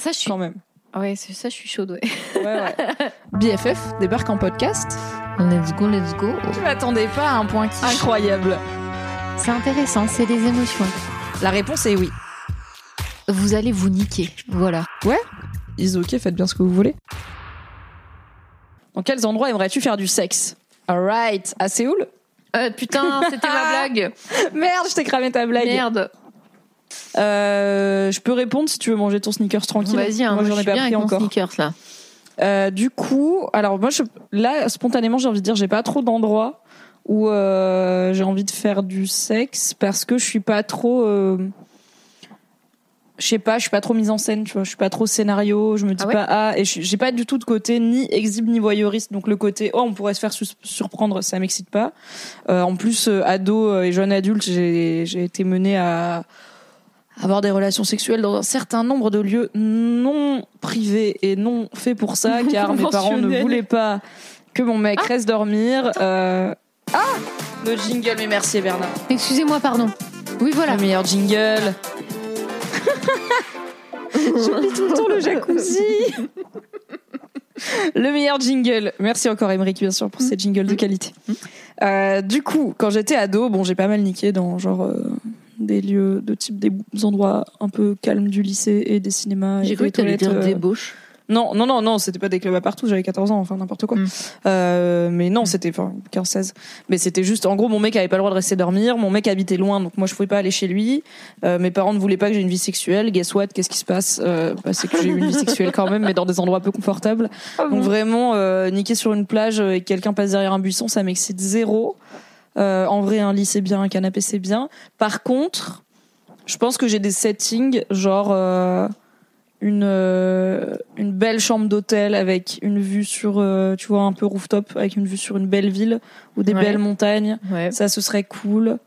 Ça, je suis. Quand même. Ouais, c'est ça, je suis chaude, ouais. Ouais, ouais. BFF débarque en podcast. Let's go, let's go. Je m'attendais pas à un point qui incroyable. C'est intéressant, c'est des émotions. La réponse est oui. Vous allez vous niquer, voilà. Ouais Is ok, faites bien ce que vous voulez. Dans quels endroits aimerais-tu faire du sexe? Alright, à Séoul? Euh, putain, c'était ma blague. Merde, je t'ai cramé ta blague. Merde. Euh, je peux répondre si tu veux manger ton sneakers tranquille. Vas-y, hein, moi, moi, j'en je ai pas pris encore. sneakers, là. Euh, du coup, alors moi, je, là, spontanément, j'ai envie de dire, j'ai pas trop d'endroits où euh, j'ai envie de faire du sexe parce que je suis pas trop. je sais pas, je suis pas trop mise en scène, tu vois, je suis pas trop scénario, je me dis Ah ouais pas ah et j'ai pas du tout de côté ni exhibe ni voyeuriste, donc le côté oh on pourrait se faire surprendre, ça m'excite pas. Euh, en plus, ado et jeune adulte, j'ai j'ai été menée à avoir des relations sexuelles dans un certain nombre de lieux non privés et non faits pour ça, car mes parents ne voulaient pas que mon mec reste dormir. Euh, Ah Le jingle, mais merci Bernard. Excusez-moi, pardon. Oui, voilà. Le meilleur jingle. J'oublie tout le temps le jacuzzi. le meilleur jingle. Merci encore Emmerich bien sûr pour ces jingles de qualité. Euh, du coup, quand j'étais ado, bon, j'ai pas mal niqué dans genre euh, des lieux de type des endroits un peu calmes du lycée et des cinémas. J'ai cru que t'allais dire euh, débauche. non, non, non, non, c'était pas des clubs à partout, j'avais 14 ans, enfin n'importe quoi. Mm. Euh, mais non, c'était enfin 15 16. Mais c'était juste en gros mon mec avait pas le droit de rester dormir, mon mec habitait loin donc moi je pouvais pas aller chez lui. Euh, mes parents ne voulaient pas que j'ai une vie sexuelle. Guess what? Qu'est-ce qui se passe? Euh, bah, c'est que j'ai eu une vie sexuelle quand même mais dans des endroits peu confortables. Donc vraiment niquer sur une plage et que quelqu'un passe derrière un buisson, ça m'excite zéro. Euh, en vrai, un lit c'est bien, un canapé c'est bien. Par contre, je pense que j'ai des settings genre euh, une euh, une belle chambre d'hôtel avec une vue sur euh, tu vois un peu rooftop avec une vue sur une belle ville ou des Ouais. belles montagnes. Ouais. Ça ce serait cool.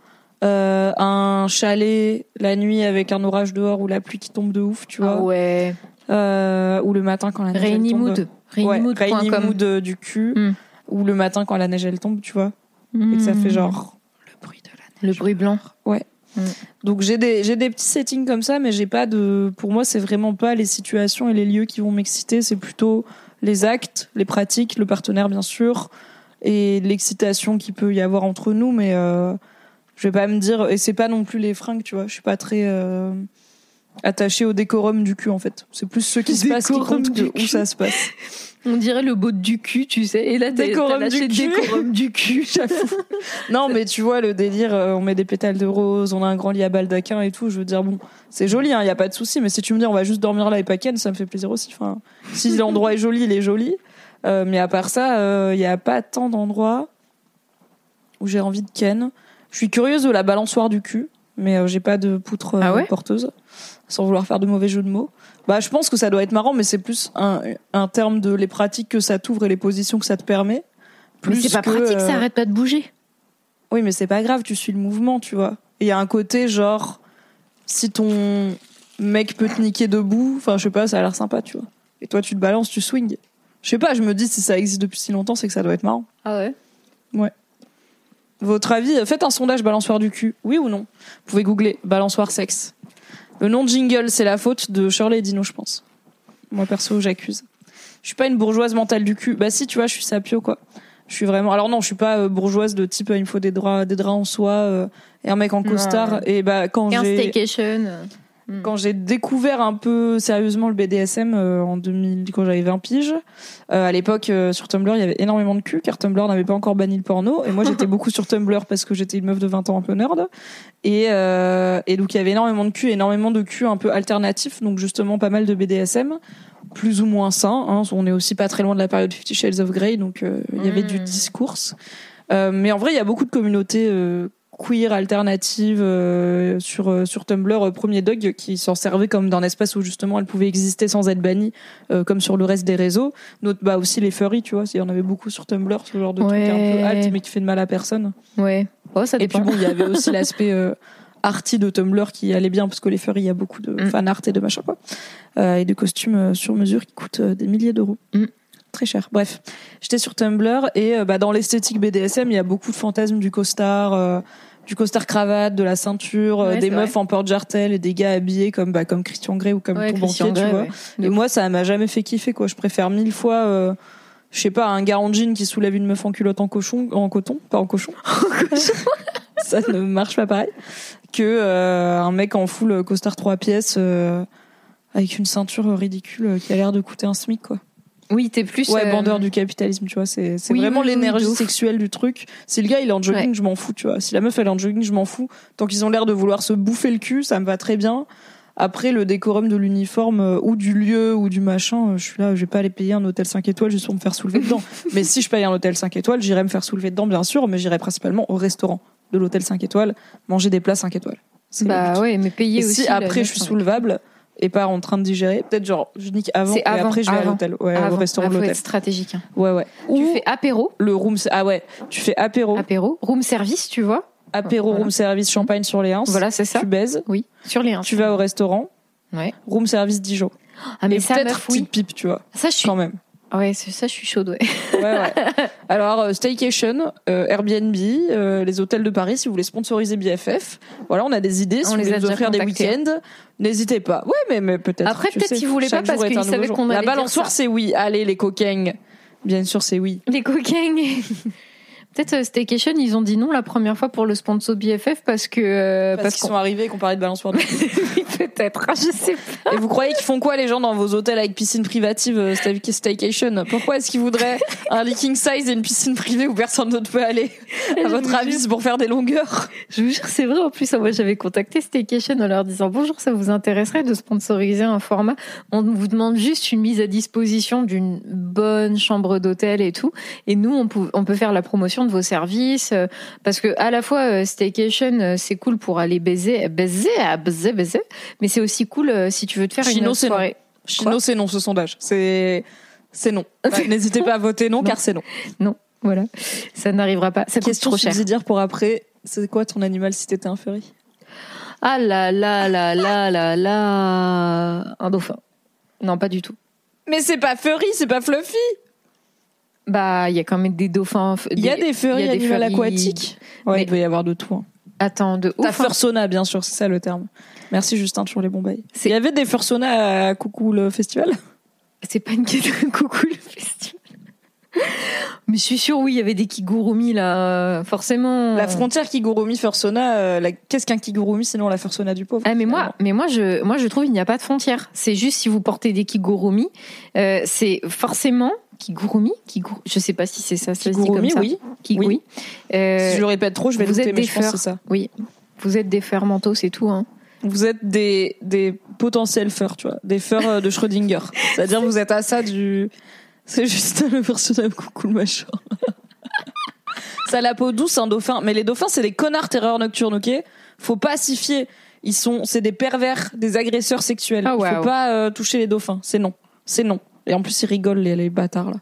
Un chalet la nuit avec un orage dehors ou la pluie qui tombe de ouf, tu vois. Ah ouais. Ou le matin quand la neige elle Rainy tombe. Mood. Ouais, Rainymood.com. rainy mood du cul. Mm. Ou le matin quand la neige elle tombe, tu vois. Et que ça fait genre le bruit de la neige. Hmm. Le bruit blanc. Donc j'ai des j'ai des petits settings comme ça, mais j'ai pas de. Pour moi, c'est vraiment pas les situations et les lieux qui vont m'exciter. C'est plutôt les actes, les pratiques, le partenaire bien sûr, et l'excitation qu'il peut y avoir entre nous. Mais euh, je vais pas me dire. Et c'est pas non plus les fringues, tu vois. Je suis pas très euh, attachée au décorum du cul en fait. C'est plus ce qui se passe qui compte que où ça se passe. On dirait le beau du cul, tu sais. Et là, t'as Décorum t'as lâché du cul. décorum du cul. J'avoue. Non, mais tu vois, le délire, euh, on met des pétales de rose, on a un grand lit à baldaquin et tout. Je veux dire, bon, c'est joli, il n'y a pas de souci. Mais si tu me dis, on va juste dormir là et pas ken, ça me fait plaisir aussi. Enfin, si l'endroit est joli, il est joli. Euh, mais à part ça, il n'y a pas tant d'endroits où j'ai envie de ken. Je suis curieuse de la balançoire du cul, mais euh, j'ai pas de poutre euh, Ah ouais? porteuse, sans vouloir faire de mauvais jeux de mots. Bah, je pense que ça doit être marrant, mais c'est plus un, un terme de les pratiques que ça t'ouvre et les positions que ça te permet. Mais c'est pas que, pratique, euh, ça arrête pas de bouger. oui, mais c'est pas grave, tu suis le mouvement, tu vois. Et il y a un côté genre, si ton mec peut te niquer debout, enfin, je sais pas, ça a l'air sympa, tu vois. Et toi, tu te balances, tu swings. Je sais pas, je me dis, si ça existe depuis si longtemps, c'est que ça doit être marrant. Ah ouais Votre avis, euh, faites un sondage balançoire du cul, oui ou non? Vous pouvez googler balançoire sexe. Le nom de jingle, c'est la faute de Shirley et Dino, je pense. Moi, perso, j'accuse. Je suis pas une bourgeoise mentale du cul. Bah si, tu vois, je suis sapio, quoi. Je suis vraiment. Alors non, je suis pas euh, bourgeoise de type euh, il me faut des draps, des draps en soie euh, et un mec en costard. Et bah quand Un j'ai staycation. quand j'ai découvert un peu sérieusement le BDSM euh, en 2000 quand j'avais 20 piges, euh, à l'époque euh, sur Tumblr il y avait énormément de cul car Tumblr n'avait pas encore banni le porno et moi j'étais beaucoup sur Tumblr parce que j'étais une meuf de 20 ans un peu nerd et et donc il y avait énormément de cul, énormément de cul un peu alternatif donc justement pas mal de BDSM plus ou moins sain. Hein. On est aussi pas très loin de la période Fifty Shades of Grey, donc il y avait du discours. Euh, mais en vrai, il y a beaucoup de communautés queer alternative euh, sur euh, sur Tumblr euh, premier dog qui s'en servait comme d'un espace où justement elle pouvait exister sans être bannie comme sur le reste des réseaux Notre, bah aussi les furries tu vois il y en avait beaucoup sur Tumblr ce genre de truc un Ouais. peu alt mais qui fait de mal à personne Ouais. Oh, ça et puis bon il y avait aussi l'aspect arty de Tumblr qui allait bien parce que les furries il y a beaucoup de Mm. fan art et de machin quoi et de costumes sur mesure qui coûtent des milliers d'euros Mm. Très cher bref j'étais sur Tumblr et euh, bah, dans l'esthétique BDSM il y a beaucoup de fantasmes du costard euh, du costard cravate, de la ceinture, euh, des meufs vrai. en porte-jartel et des gars habillés comme bah, comme Christian Grey ou comme Ouais, ton tu vois. ouais. Et moi, ça m'a jamais fait kiffer, quoi. Je préfère mille fois, je sais pas, un gars en jean qui soulève une meuf en culotte en cochon, en coton, pas en cochon. ça ne marche pas pareil. Que un mec en full costard trois pièces avec une ceinture ridicule qui a l'air de coûter un smic, quoi. Oui, t'es plus. Ouais, euh, bandeur du capitalisme, tu vois. C'est oui, vraiment oui, l'énergie sexuelle du truc. Si le gars il est en jogging, Ouais. je m'en fous, tu vois. Si la meuf elle est en jogging, je m'en fous. Tant qu'ils ont l'air de vouloir se bouffer le cul, ça me va très bien. Après, le décorum de l'uniforme euh, ou du lieu ou du machin, euh, je suis là, je vais pas aller payer un hôtel 5 étoiles juste pour me faire soulever dedans. mais si je paye un hôtel 5 étoiles, j'irai me faire soulever dedans, bien sûr, mais j'irai principalement au restaurant de l'hôtel 5 étoiles, manger des plats 5 étoiles. Bah ouais, mais payer Et aussi. si après je suis soulevable et pas en train de digérer, peut-être genre je nique avant et avant, après je vais à l'hôtel, ouais, Avant. au restaurant de l'hôtel. être stratégique. hein. Ouais, ouais. Tu Ou fais apéro, le room, ah ouais, tu fais apéro, apéro, room service, tu vois. apéro, Voilà. room service, champagne sur les uns. Voilà, c'est ça. Tu baises, Oui, sur les 1. tu vas au restaurant, Ouais. room service Dijon. Ah mais et ça, peut-être oui. petite pipe, tu vois, Ça, je suis. quand même. Ouais, c'est- ça, je suis chaude. Ouais. Ouais, ouais. Alors, euh, staycation, euh, Airbnb, euh, les hôtels de Paris, si vous voulez sponsoriser BFF. Voilà, on a des idées. Si On vous les voulez a nous déjà offrir des contactés. week-ends, n'hésitez pas. Ouais, mais, mais peut-être. Après, tu peut-être sais, qu'ils voulaient chaque pas parce qu'ils nouveau savaient jour. qu'on La allait dire balançoire, ça. c'est oui. Allez, les coquins. Bien sûr, c'est oui. Les coquins. Peut-être euh, Staycation, ils ont dit non la première fois pour le sponsor BFF parce que euh, Parce qu'ils sont arrivés et qu'on parlait de balançoire. peut-être. Ah, Je sais pas. Et vous croyez qu'ils font quoi les gens dans vos hôtels avec piscine privative euh, stay- staycation? Pourquoi est-ce qu'ils voudraient un leaking size et une piscine privée où personne d'autre peut aller? À votre avis, c'est pour faire des longueurs? Je vous jure, c'est vrai. En plus, moi, j'avais contacté Staycation en leur disant bonjour, ça vous intéresserait de sponsoriser un format? On vous demande juste une mise à disposition d'une bonne chambre d'hôtel et tout, et nous, on peut, on peut faire la promotion de vos services euh, parce que à la fois euh, Staycation, euh, c'est cool pour aller baiser, baiser, ah, baiser, baiser, mais c'est aussi cool si tu veux te faire Chino, une non. soirée. Chino, c'est non ce sondage. C'est c'est non. N'hésitez pas à voter non, Non. car c'est non. Voilà, ça n'arrivera pas. Ça coûte Question trop cher. subsidiaire pour après. C'est quoi ton animal si t'étais un furry? Ah là là là là là là, un dauphin. Non, pas du tout. Mais c'est pas furry, c'est pas fluffy. Bah, il y a quand même des dauphins. Il y a des furries il y a des animaux furries- aquatiques. Ouais, Mais- il peut y avoir de tout. Hein. Attends, de ouf. hein. fursona, bien sûr, c'est ça le terme. Merci Justin, toujours les bons bails. Il y avait des fursonas à Coucou le festival? C'est pas une question de coucou le festival. Mais je suis sûre, oui, il y avait des kigurumi là, forcément. La frontière Kigurumi Fursona, euh, la- qu'est-ce qu'un Kigurumi sinon la Fursona du pauvre Ah mais moi, mais moi je, moi je trouve il n'y a pas de frontière. C'est juste si vous portez des kigurumi, euh, c'est forcément kigurumi, kiguru, je sais pas si c'est ça, ça se dit Kigurumi, comme ça. oui. Kiguri. Oui. Euh, si je le répète trop, je vais vous douter, êtes mais des je pense que feurs. c'est ça. Oui, vous êtes des fermentos, c'est tout. Hein. Vous êtes des, des potentiels feurs, tu vois, des feurs euh, de Schrödinger. C'est-à-dire vous êtes à ça du... C'est juste le personnage coucou le machin. ça a la peau douce, un dauphin. Mais les dauphins, c'est des connards terreur nocturne, ok? Faut pas s'y fier. Ils sont, c'est des pervers, des agresseurs sexuels. Ah, Il waouh. faut pas euh, toucher les dauphins. C'est non. C'est non. Et en plus, ils rigolent, les, les bâtards, là.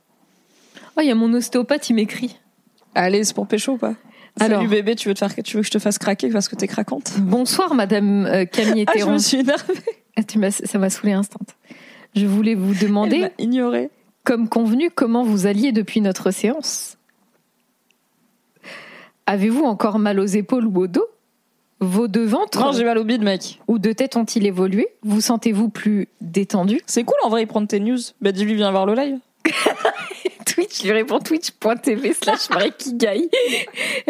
Oh, il y a mon ostéopathe, il m'écrit. Allez, c'est pour pécho ou pas? Alors. Salut bébé, tu veux, te faire, tu veux que je te fasse craquer parce que t'es craquante? Bonsoir, Madame euh, Camille Ah, je me suis énervée. Ah, tu ça m'a saoulé instant. Je voulais vous demander, m'a ignorée. comme convenu, comment vous alliez depuis notre séance? Avez-vous encore mal aux épaules ou au dos? Vos deux ventres Non, j'ai mal au bide, mec. ou deux têtes ont-ils évolué? Vous sentez-vous plus détendu? C'est cool en vrai, il prend tes news. Bah dis-lui, viens voir le live. Twitch, je lui réponds twitch.tv slash marikigai.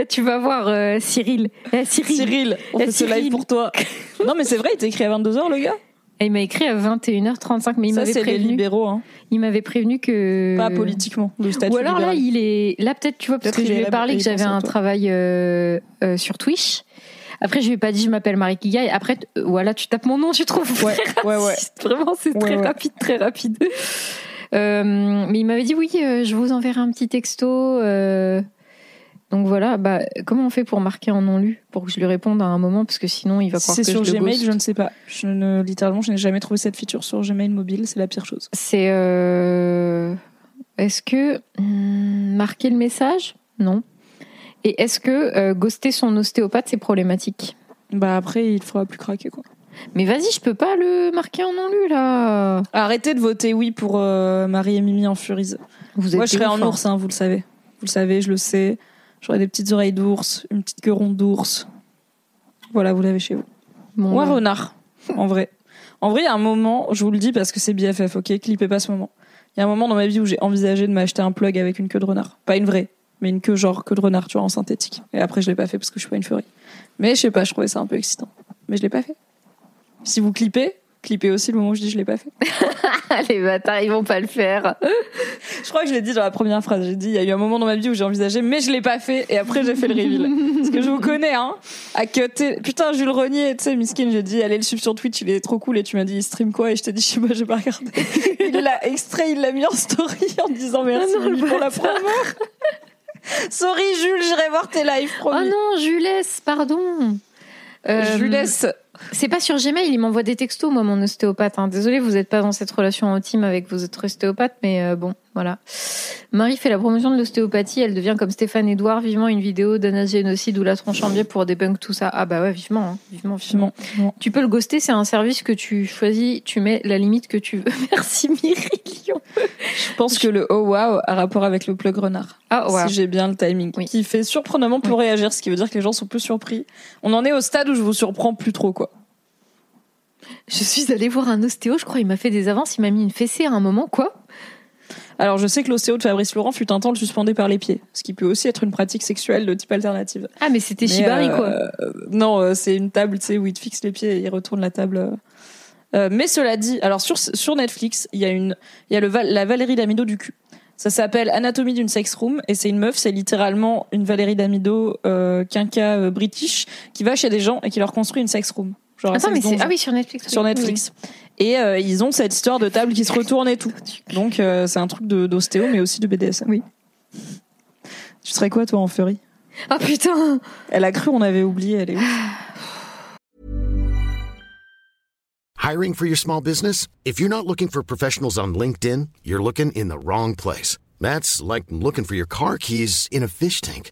tu vas voir euh, Cyril. Eh, Cyril. Cyril, on Eh, fait ce Cyril. live pour toi. non, mais c'est vrai, il t'a écrit à 22h, le gars. Et il m'a écrit à 21h35, mais il Ça, m'avait c'est les prévenu. libéraux, hein. Il m'avait prévenu que. Pas politiquement, le statut Ou alors là, libéral. il est. Là, peut-être, tu vois, parce Peut-être que je lui ai parlé que j'avais à un toi. travail euh, euh, sur Twitch. Après, je lui ai pas dit, je m'appelle Marie Kigai. Après, euh, voilà, tu tapes mon nom, tu trouves. Ouais, ouais, ouais. Vraiment, c'est Ouais, très ouais. rapide, très rapide. Euh, mais il m'avait dit, oui, euh, je vous enverrai un petit texto. Donc voilà, bah, comment on fait pour marquer en non lu Pour que je lui réponde à un moment, parce que sinon il va croire C'est que sur je le Gmail, je ne sais pas. Je ne, littéralement, je n'ai jamais trouvé cette feature sur Gmail mobile. C'est la pire chose. C'est. Est-ce que. hmm, marquer le message? Non. Et est-ce que euh, ghoster son ostéopathe, c'est problématique? Bah après, il faudra plus craquer quoi. Mais vas-y, je peux pas le marquer en non lu là Arrêtez de voter oui pour euh, Marie et Mimi en Furies. Vous êtes Moi, je serais en hein. ours, hein, vous le savez. Vous le savez, je le sais. J'aurais des petites oreilles d'ours, une petite queue ronde d'ours. Voilà, vous l'avez chez vous. Bon, un bah, renard, en vrai. En vrai, il y a un moment, je vous le dis parce que c'est BFF, ok? Clippez pas ce moment. Il y a un moment dans ma vie où j'ai envisagé de m'acheter un plug avec une queue de renard. Pas une vraie, mais une queue genre queue de renard, tu vois, en synthétique. Et après, je l'ai pas fait parce que je suis pas une furie. Mais je sais pas, je trouvais ça un peu excitant. Mais je l'ai pas fait. Si vous clippez, clippez aussi le moment où je dis je l'ai pas fait. les bâtards, ils vont pas le faire. Je crois que je l'ai dit dans la première phrase. J'ai dit, il y a eu un moment dans ma vie où j'ai envisagé, mais je l'ai pas fait. Et après, j'ai fait le reveal. Parce que je vous connais, hein. À cutter. Putain, Jules Renier, tu sais, miskin, j'ai dit, allez le suivre sur Twitch, il est trop cool. Et tu m'as dit, il stream quoi? Et je t'ai dit, je sais pas, j'ai pas regardé. il l'a extrait, il l'a mis en story en disant merci non, pour la promo. Sorry, Jules, j'irai voir tes lives, Oh promis. non, Jules, pardon. Euh, laisse. C'est pas sur Gmail, il m'envoie des textos, moi, mon ostéopathe. Hein. Désolée, vous n'êtes pas dans cette relation intime avec vos autres ostéopathes, mais euh, bon, voilà. Marie fait la promotion de l'ostéopathie, elle devient comme Stéphane Edouard, vivement une vidéo d'un génocide ou la tronche en biais pour débunk tout ça. Ah bah ouais, vivement, hein. vivement, vivement. Bon, Tu peux le ghoster, c'est un service que tu choisis, tu mets la limite que tu veux. Merci Myrillion. je pense que le oh wow a rapport avec le plug renard. Ah ouais. si j'ai bien le timing, Oui. qui fait surprenamment plus réagir, ce qui veut dire que les gens sont plus surpris. On en est au stade où je vous surprends plus trop, quoi. Je suis allée voir un ostéo, je crois, il m'a fait des avances, il m'a mis une fessée à un moment, quoi Alors, je sais que l'ostéo de Fabrice Laurent fut un temps le suspendait par les pieds, ce qui peut aussi être une pratique sexuelle de type alternative. Ah mais c'était Shibari, euh, quoi. euh, non, euh, c'est une table, tu sais, où il te fixe les pieds et il retourne la table. euh. Mais cela dit, alors sur sur Netflix, il y a une, il y a le la Valérie Damido du cul. Ça s'appelle Anatomie d'une sex room et c'est une meuf, c'est littéralement une Valérie Damido quinca british qui va chez des gens et qui leur construit une sex room. Genre Attends, mais c'est... Ah oui, sur Netflix. oui. sur Netflix. Et euh, ils ont cette histoire de table qui se retourne et tout. Donc euh, c'est un truc de d'ostéo mais aussi de BDSM. Oui. Tu serais quoi toi en furie? Ah putain Elle a cru on avait oublié, elle est où Hiring for your small business? If you're not looking for professionals on LinkedIn, you're looking in the wrong place. That's like looking for your car keys in a fish tank.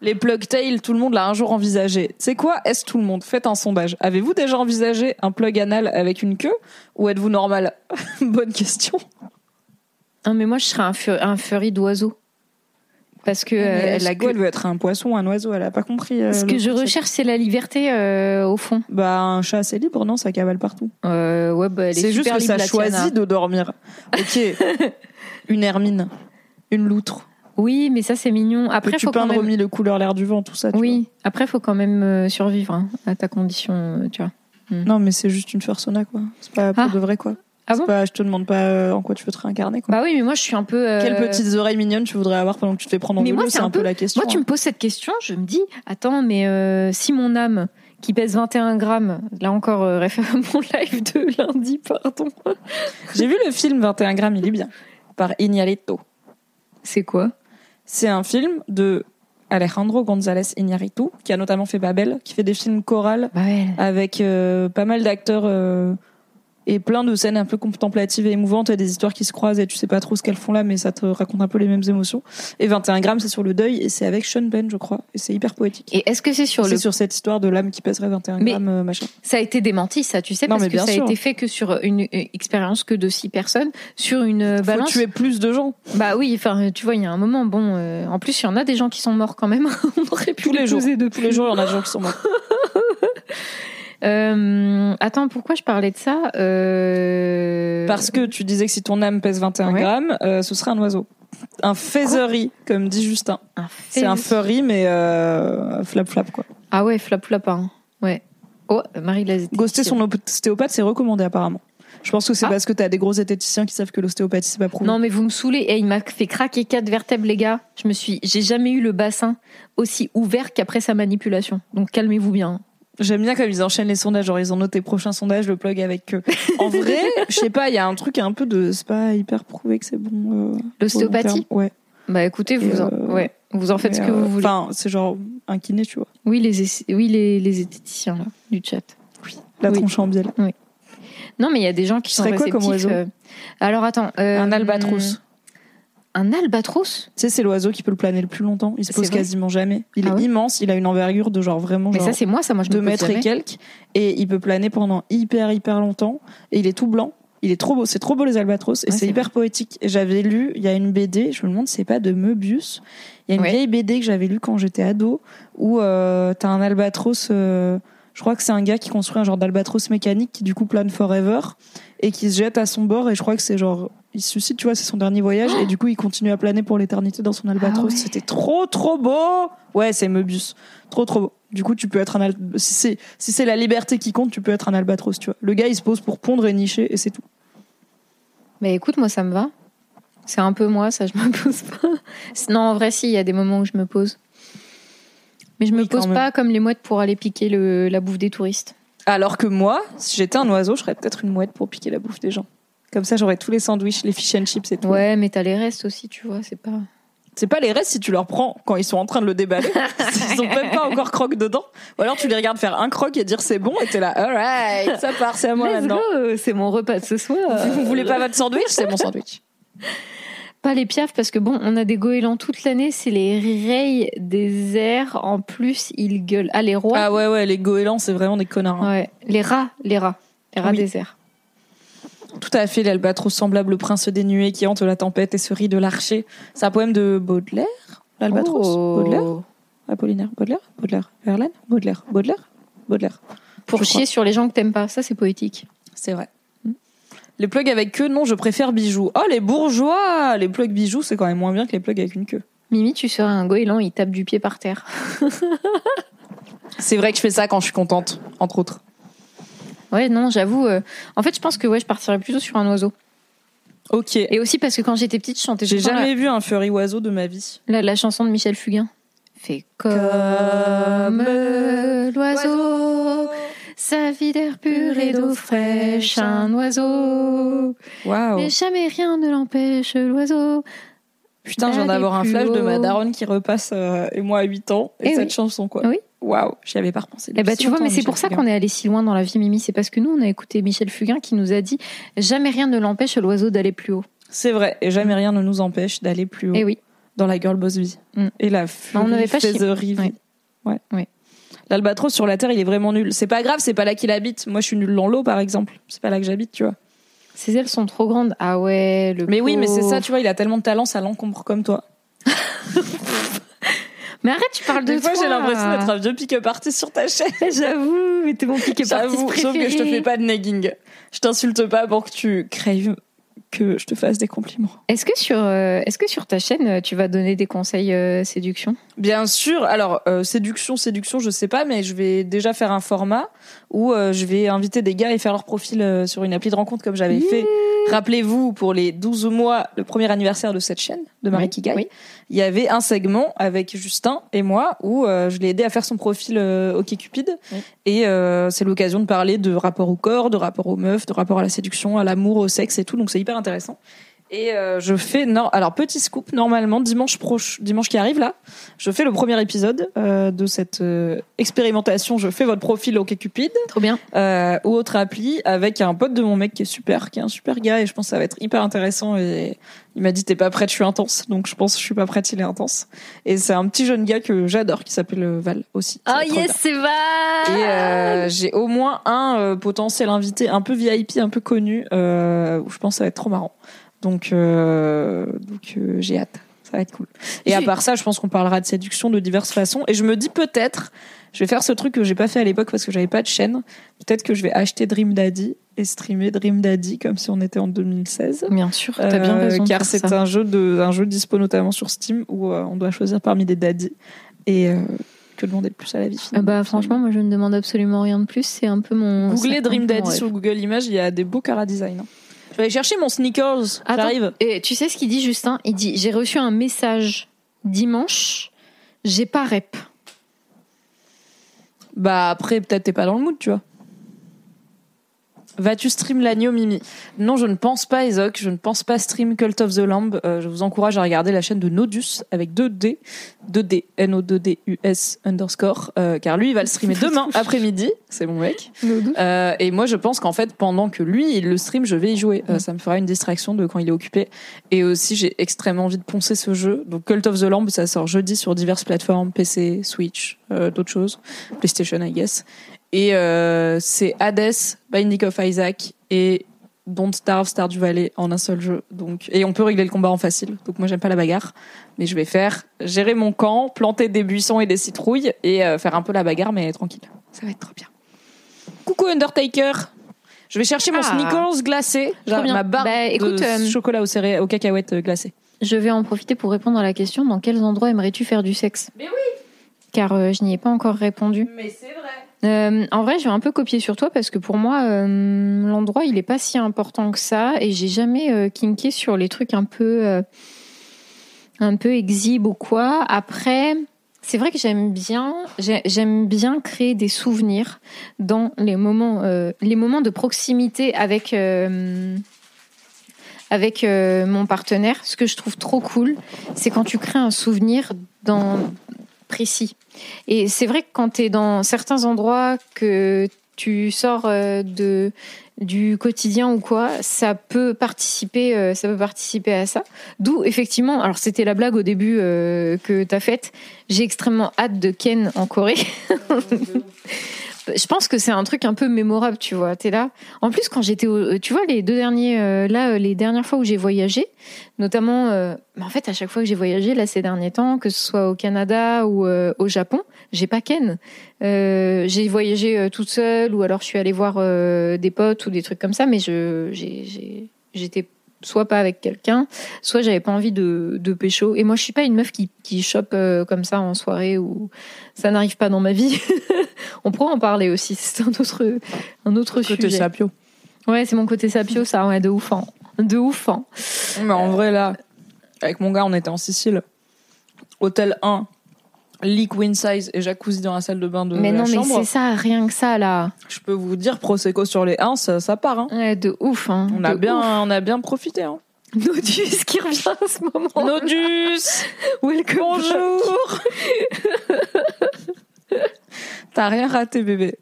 Les plug tail, tout le monde l'a un jour envisagé. C'est quoi Est-ce tout le monde? Faites un sondage. Avez-vous déjà envisagé un plug anal avec une queue ou êtes-vous normal? Bonne question. Ah mais moi je serais un, fu- un furry d'oiseau. Parce que, euh, la ce gueule que, veut être un poisson, un oiseau. Elle a pas compris. euh, ce que je recherche c'est la liberté euh, au fond. Bah un chat c'est libre, non Ça cavale partout. Euh, ouais, bah, elle est C'est juste que ça choisit de dormir. Ok. une hermine, une loutre. Oui, mais ça c'est mignon. Après, Peux-tu faut quand peindre même... au mille couleurs l'air du vent, tout ça tu Oui, après faut quand même euh, survivre hein, à ta condition, euh, tu vois. vois. Non, mais c'est juste une persona, quoi. C'est pas pour Ah. de vrai, quoi. Ah bon pas, je te demande pas euh, en quoi tu veux te réincarner, quoi. Bah oui, mais moi je suis un peu. euh, Quelles petites oreilles mignonnes tu voudrais avoir pendant que tu te fais prendre en Mais moi, vélo c'est C'est un un peu peu- la question. Moi, tu hein. me poses cette question, je me dis, attends, mais euh, si mon âme, qui pèse 21 grammes, là encore, euh, réfère à mon live de lundi, pardon. J'ai vu le film 21 grammes, il est bien. Par Iñárritu. C'est quoi? C'est un film de Alejandro González Iñárritu, qui a notamment fait Babel, qui fait des films chorales avec euh, pas mal d'acteurs euh, et plein de scènes un peu contemplatives et émouvantes et des histoires qui se croisent et tu sais pas trop ce qu'elles font là mais ça te raconte un peu les mêmes émotions et 21 grammes c'est sur le deuil et c'est avec Sean Penn je crois et c'est hyper poétique Et est-ce que c'est sur c'est le. sur cette histoire de l'âme qui pèserait 21 Mais- grammes euh, machin Ça a été démenti, ça, tu sais, Non, parce mais que ça sûr. a été fait que sur une, expérience que de six personnes, sur une euh, faut balance. tuer plus de gens Bah oui, enfin, tu vois, il y a un moment, bon, euh, en plus, il y en a des gens qui sont morts quand même. On aurait pu tous les jours poser de tous les jours il y en a des gens qui sont morts Euh, attends, pourquoi je parlais de ça euh... parce que tu disais que si ton âme pèse 21 Ouais. grammes euh, ce serait un oiseau un feathery comme dit Justin c'est un furry mais flap flap quoi Ah ouais, flap flap. Hein. Ouais. Oh, Marie la Ghoster son ostéopathe, c'est recommandé apparemment. Je pense que c'est Ah. parce que t'as des gros zététiciens qui savent que l'ostéopathie c'est pas prouvé. Non, mais vous me saoulez. Et il m'a fait craquer quatre vertèbres, les gars. Je me suis, j'ai jamais eu le bassin aussi ouvert qu'après sa manipulation. Donc calmez-vous bien. J'aime bien comme ils enchaînent les sondages, genre ils ont noté prochain sondage, le plug avec eux. En vrai, je sais pas, il y a un truc un peu de, c'est pas hyper prouvé que c'est bon. euh, L'ostéopathie. Ouais. Bah écoutez, vous, en, euh, ouais, vous en faites ce que euh, vous voulez. Enfin, c'est genre un kiné, tu vois. oui, les, oui, les, les esthéticiens là, du chat. La Oui. tronche en bielle. Non, mais il y a des gens qui sont quoi réceptifs. comme euh, Alors attends. euh, Un albatros. Un albatros Tu sais, c'est l'oiseau qui peut le planer le plus longtemps. Il se pose vrai quasiment jamais. Il Ah est ouais immense, il a une envergure de genre vraiment Mais genre ça, c'est moi, ça. Moi, je 2 me mètres et quelques. Et il peut planer pendant hyper, hyper longtemps. Et il est tout blanc. Il est trop beau. C'est trop beau, les albatros. Et Ouais, c'est hyper poétique. Et j'avais lu, il y a une BD, je me demande c'est pas de Möbius. Il y a une Ouais. vieille BD que j'avais lue quand j'étais ado où euh, t'as un albatros. euh, je crois que c'est un gars qui construit un genre d'albatros mécanique qui du coup plane forever et qui se jette à son bord. Et je crois que c'est genre. Il se suicide, tu vois, c'est son dernier voyage. Et du coup, il continue à planer pour l'éternité dans son albatros. ouais. C'était trop, trop beau. Ouais, c'est Möbius. Trop, trop beau. Du coup, tu peux être un al- si c'est si c'est la liberté qui compte, tu peux être un albatros, tu vois. Le gars, il se pose pour pondre et nicher et c'est tout. Mais écoute, moi, ça me va. C'est un peu moi, ça, je me pose pas. Non, en vrai, si, il y a des moments où je me pose. Mais je me Oui, quand pose même. pas comme les mouettes pour aller piquer le, la bouffe des touristes. Alors que moi, si j'étais un oiseau, je serais peut-être une mouette pour piquer la bouffe des gens. Comme ça, j'aurais tous les sandwichs, les fish and chips et tout. Ouais, mais t'as les restes aussi, tu vois, c'est pas. C'est pas les restes si tu leur prends quand ils sont en train de le déballer. ils ont même pas encore croque dedans. Ou alors tu les regardes faire un croc et dire c'est bon et t'es là, alright, ça part, c'est à moi Let's maintenant. go, c'est mon repas de ce soir. Vous voulez pas votre sandwich? C'est mon sandwich. Pas les piafs parce que bon, on a des goélands toute l'année, c'est les rayes des airs. En plus, ils gueulent. Ah, les rois? Ah ouais, ouais, les goélands, c'est vraiment des connards. hein. Ouais, les rats, les rats, les rats Oui. des airs. Tout à fait, l'albatros semblable au prince des nuées qui hante la tempête et se rit de l'archer. C'est un poème de Baudelaire L'albatros Oh. Baudelaire Apollinaire Baudelaire Baudelaire Verlaine Baudelaire Baudelaire Baudelaire Pour chier crois. sur les gens que t'aimes pas, ça c'est poétique. C'est vrai. Les plugs avec queue, non, je préfère bijoux. Oh, les bourgeois Les plugs bijoux, c'est quand même moins bien que les plugs avec une queue. Mimi, tu serais un goéland, il tape du pied par terre. C'est vrai que je fais ça quand je suis contente, entre autres. Ouais, non, j'avoue. euh, En fait, je pense que ouais, je partirais plutôt sur un oiseau. Ok. Et aussi parce que quand j'étais petite, je chantais J'ai jamais vu un furry oiseau de ma vie. la, la, chanson de Michel Fugain. Fait comme l'oiseau, sa vie d'air pur et d'eau fraîche, un oiseau. Waouh. Mais jamais rien ne l'empêche, l'oiseau. Putain, je viens d'avoir un flash de ma daronne qui repasse euh, et moi à 8 ans et Eh cette oui. chanson quoi. Oui. Waouh, j'y avais pas repensé. Eh ben, tu vois, mais c'est pour ça qu'on est allé si loin dans la vie, Mimi. C'est parce que nous, on a écouté Michel Fugain qui nous a dit jamais rien ne l'empêche l'oiseau d'aller plus haut. C'est vrai, et jamais rien ne nous empêche d'aller plus haut Eh oui. dans la girl boss vie. Mm. Et la on n'avait pas chié. faiserie vie. Ouais. Ouais. Ouais. L'albatros sur la terre, il est vraiment nul. C'est pas grave, c'est pas là qu'il habite. Moi, je suis nulle dans l'eau, par exemple. C'est pas là que j'habite, tu vois. Ses ailes sont trop grandes. Ah ouais, le Mais oui, mais c'est ça, tu vois, il a tellement de talent, ça l'encombre comme toi. Mais arrête, tu parles de Des fois, j'ai l'impression d'être un vieux pick-up artist sur ta chaîne. J'avoue, mais t'es mon pick-up préféré. sauf que je te fais pas de nagging. Je t'insulte pas pour que tu crèves que je te fasse des compliments. Est-ce que sur, euh, est-ce que sur ta chaîne, euh, tu vas donner des conseils euh, séduction? Bien sûr. Alors, euh, séduction, séduction, je sais pas, mais je vais déjà faire un format où je vais inviter des gars et faire leur profil sur une appli de rencontre comme j'avais fait. Rappelez-vous, pour les 12 mois, le premier anniversaire de cette chaîne, de Marie Oui, Kigai, oui. il y avait un segment avec Justin et moi où euh, je l'ai aidé à faire son profil euh, OkCupid. Oui. Et euh, c'est l'occasion de parler de rapport au corps, de rapport aux meufs, de rapport à la séduction, à l'amour, au sexe et tout. Donc c'est hyper intéressant. Et euh, je fais non alors petit scoop normalement dimanche proche dimanche qui arrive là je fais le premier épisode euh, de cette euh, expérimentation je fais votre profil OkCupid Trop bien. euh, ou autre appli avec un pote de mon mec qui est super qui est un super gars et je pense que ça va être hyper intéressant et il m'a dit t'es pas prête je suis intense donc je pense que je suis pas prête il est intense et c'est un petit jeune gars que j'adore qui s'appelle euh, Val aussi Oh yes, c'est va. et euh, j'ai au moins un euh, potentiel invité un peu VIP, un peu connu, euh, où je pense que ça va être trop marrant. Donc, euh, donc euh, j'ai hâte. Ça va être cool. Et à part ça, je pense qu'on parlera de séduction de diverses façons. Et je me dis peut-être, je vais faire ce truc que j'ai pas fait à l'époque parce que j'avais pas de chaîne. Peut-être que je vais acheter Dream Daddy et streamer Dream Daddy comme si on était en 2016. Bien sûr, t'as bien Euh, raison. de car c'est un jeu de un jeu dispo notamment sur Steam où euh, on doit choisir parmi des daddies et euh, que demander de plus à la vie Ah finalement. bah franchement, moi je ne demande absolument rien de plus. C'est un peu mon. Googlez Dream Daddy sur Google Images, il y a des beaux cara design. hein. Je vais aller chercher mon sneakers. Attends, J'arrive. Et tu sais ce qu'il dit, Justin? Il dit J'ai reçu un message dimanche, j'ai pas rep. Bah après, peut-être t'es pas dans le mood, tu vois. Vas-tu stream l'agneau Mimi? Non, je ne pense pas, Ezoc. Je ne pense pas stream Cult of the Lamb. Euh, je vous encourage à regarder la chaîne de Nodus avec 2D, 2D, N-O-2-D-U-S underscore, euh, car lui, il va le streamer demain après-midi. C'est mon mec. Euh, et moi, je pense qu'en fait, pendant que lui, il le stream, je vais y jouer. Ça me fera une distraction de quand il est occupé. Et aussi, j'ai extrêmement envie de poncer ce jeu. Donc, Cult of the Lamb, ça sort jeudi sur diverses plateformes, PC, Switch, d'autres choses, PlayStation, I guess. Et euh, c'est Hades, Binding of Isaac et Don't Starve, Stardew Valley en un seul jeu. Donc, et on peut régler le combat en facile. Donc moi j'aime pas la bagarre, mais je vais faire gérer mon camp, planter des buissons et des citrouilles et euh, faire un peu la bagarre, mais tranquille. Ça va être trop bien. Coucou Undertaker. Je vais chercher mon Ah. sneakers glacé, genre bien. ma barre Bah, écoute, de euh, chocolat aux, céré- aux cacahuètes glacées. Je vais en profiter pour répondre à la question dans quels endroits aimerais-tu faire du sexe? Mais oui. Car euh, je n'y ai pas encore répondu. Mais c'est vrai. Euh, en vrai, je vais un peu copier sur toi parce que pour moi, euh, l'endroit, il est pas si important que ça et j'ai jamais euh, kinké sur les trucs un peu, un peu ou quoi. Après, c'est vrai que j'aime bien, créer des souvenirs dans les moments, les moments de proximité avec. mon partenaire, ce que je trouve trop cool, c'est quand tu crées un souvenir dans précis. Et c'est vrai que quand tu es dans certains endroits que tu sors euh, de du quotidien ou quoi, ça peut participer, euh, ça peut participer à ça. D'où effectivement, alors c'était la blague au début euh, que t'as faite. J'ai extrêmement hâte de Ken en Corée. Je pense que c'est un truc un peu mémorable, tu vois. T'es là. En plus, quand j'étais, tu vois, les deux derniers, euh, là, euh, les dernières fois où j'ai voyagé, notamment, euh, bah, en fait, à chaque fois que j'ai voyagé là ces derniers temps, que ce soit au Canada ou au Japon, j'ai pas Ken. J'ai voyagé toute seule ou alors je suis allée voir des potes ou des trucs comme ça, mais je, j'ai- j'étais soit pas avec quelqu'un, soit j'avais pas envie de, de pécho. Et moi, je suis pas une meuf qui, qui chope euh, comme ça en soirée ou ça n'arrive pas dans ma vie. On pourra en parler aussi. C'est un autre, un autre Côté sujet. sapio. Ouais, c'est mon côté sapio, ça, ouais, de ouf, hein. De ouf, hein. Mais en vrai, là, avec mon gars, on était en Sicile. Hôtel 1, lit queen size et jacuzzi dans la salle de bain de mais la non, mais chambre. c'est ça, rien que ça, là. Je peux vous dire, Prosecco sur les 1, ça, ça part. Hein. Ouais, de ouf, hein. On, a bien, ouf. on a bien profité. Hein. Nodus qui revient à ce moment. Nodus Welcome. Bonjour T'as rien raté, bébé.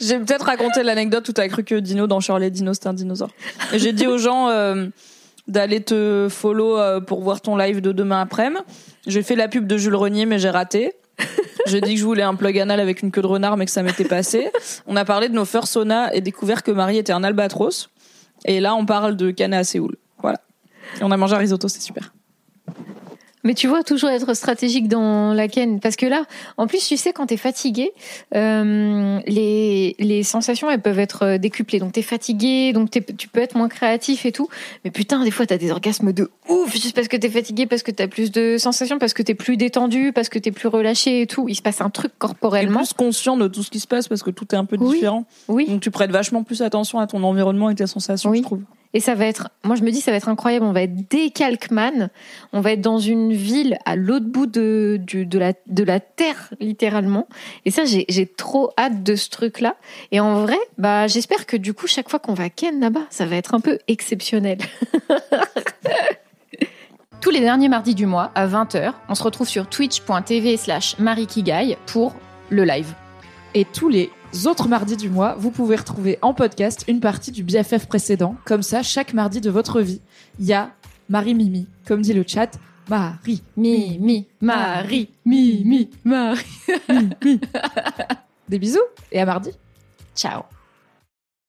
J'ai peut-être raconté l'anecdote où t'as cru que Dino dans Charlie Dino c'était un dinosaure. J'ai dit aux gens euh, d'aller te follow euh, pour voir ton live de demain après-midi. J'ai fait la pub de Jules Renier, mais j'ai raté. J'ai dit que je voulais un plug anal avec une queue de renard, mais que ça m'était passé. On a parlé de nos first sauna et découvert que Marie était un albatros. Et là, on parle de Cana à Séoul. Voilà. Et on a mangé un risotto, c'est super. Mais tu vois, toujours être stratégique dans la ken. Parce que là, en plus, tu sais, quand t'es fatigué, euh, les, les sensations, elles peuvent être euh, décuplées. Donc t'es fatigué, donc t'es- tu peux être moins créatif et tout. Mais putain, des fois, t'as des orgasmes de ouf, juste parce que t'es fatigué, parce que t'as plus de sensations, parce que t'es plus détendu, parce que t'es plus relâché et tout. Il se passe un truc corporellement. plus conscient de tout ce qui se passe parce que tout est un peu Oui. différent. Oui. Donc tu prêtes vachement plus attention à ton environnement et tes sensations, Oui. je trouve. Et ça va être, moi je me dis, ça va être incroyable. On va être des Calkman. On va être dans une ville à l'autre bout de, de, la, de la terre, littéralement. Et ça, j'ai trop hâte de ce truc-là. Et en vrai, bah, j'espère que du coup, chaque fois qu'on va ken là-bas, ça va être un peu exceptionnel. Tous les derniers mardis du mois, à 20h, on se retrouve sur twitch.tv slash marikigai pour le live. Et tous les autres mardis du mois, vous pouvez retrouver en podcast une partie du BFF précédent. Comme ça, chaque mardi de votre vie, il y a Marie Mimi, comme dit le chat, Marie, Mimi, Marie, Mimi, Marie. des bisous et à mardi. Ciao.